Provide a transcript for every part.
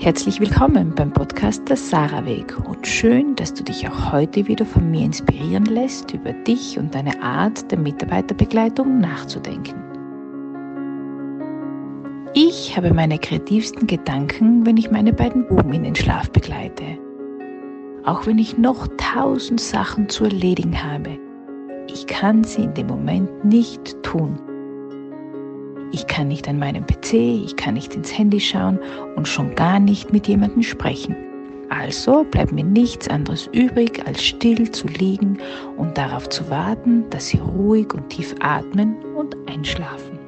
Herzlich willkommen beim Podcast Der Sarah Weg und schön, dass du dich auch heute wieder von mir inspirieren lässt, über dich und deine Art der Mitarbeiterbegleitung nachzudenken. Ich habe meine kreativsten Gedanken, wenn ich meine beiden Buben in den Schlaf begleite. Auch wenn ich noch tausend Sachen zu erledigen habe, ich kann sie in dem Moment nicht tun. Ich kann nicht an meinem PC, ich kann nicht ins Handy schauen und schon gar nicht mit jemandem sprechen. Also bleibt mir nichts anderes übrig, als still zu liegen und darauf zu warten, dass sie ruhig und tief atmen und einschlafen.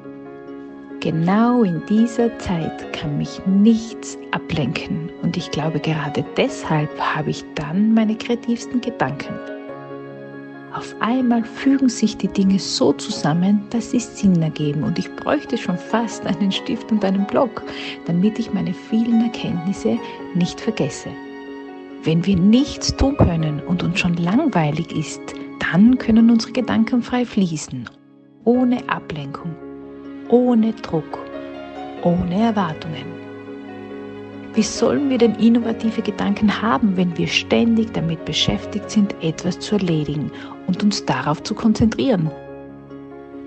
Genau in dieser Zeit kann mich nichts ablenken und ich glaube gerade deshalb habe ich dann meine kreativsten Gedanken. Auf einmal fügen sich die Dinge so zusammen, dass sie Sinn ergeben und ich bräuchte schon fast einen Stift und einen Block, damit ich meine vielen Erkenntnisse nicht vergesse. Wenn wir nichts tun können und uns schon langweilig ist, dann können unsere Gedanken frei fließen, ohne Ablenkung, ohne Druck, ohne Erwartungen. Wie sollen wir denn innovative Gedanken haben, wenn wir ständig damit beschäftigt sind, etwas zu erledigen und uns darauf zu konzentrieren?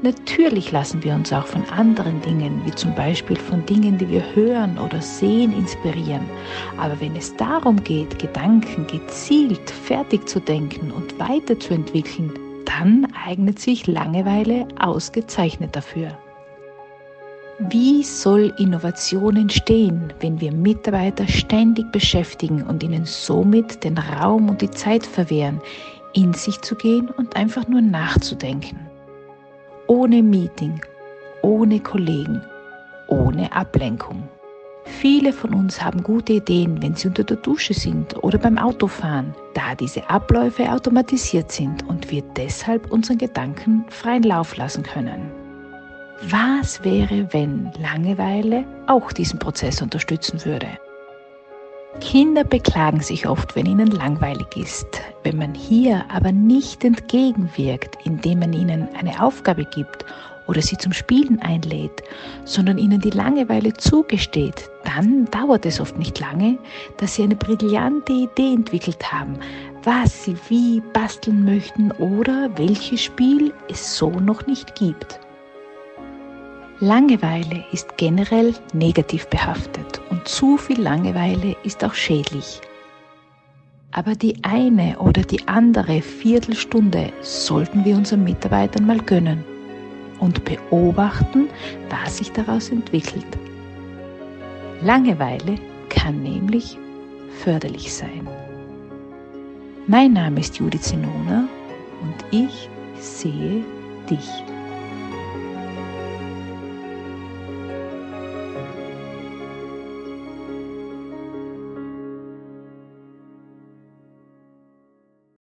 Natürlich lassen wir uns auch von anderen Dingen, wie zum Beispiel von Dingen, die wir hören oder sehen, inspirieren. Aber wenn es darum geht, Gedanken gezielt fertig zu denken und weiterzuentwickeln, dann eignet sich Langeweile ausgezeichnet dafür. Wie soll Innovation entstehen, wenn wir Mitarbeiter ständig beschäftigen und ihnen somit den Raum und die Zeit verwehren, in sich zu gehen und einfach nur nachzudenken? Ohne Meeting, ohne Kollegen, ohne Ablenkung. Viele von uns haben gute Ideen, wenn sie unter der Dusche sind oder beim Autofahren, da diese Abläufe automatisiert sind und wir deshalb unseren Gedanken freien Lauf lassen können. Was wäre, wenn Langeweile auch diesen Prozess unterstützen würde? Kinder beklagen sich oft, wenn ihnen langweilig ist. Wenn man hier aber nicht entgegenwirkt, indem man ihnen eine Aufgabe gibt oder sie zum Spielen einlädt, sondern ihnen die Langeweile zugesteht, dann dauert es oft nicht lange, dass sie eine brillante Idee entwickelt haben, was sie wie basteln möchten oder welches Spiel es so noch nicht gibt. Langeweile ist generell negativ behaftet und zu viel Langeweile ist auch schädlich. Aber die eine oder die andere Viertelstunde sollten wir unseren Mitarbeitern mal gönnen und beobachten, was sich daraus entwickelt. Langeweile kann nämlich förderlich sein. Mein Name ist Judith Zenona und ich sehe dich.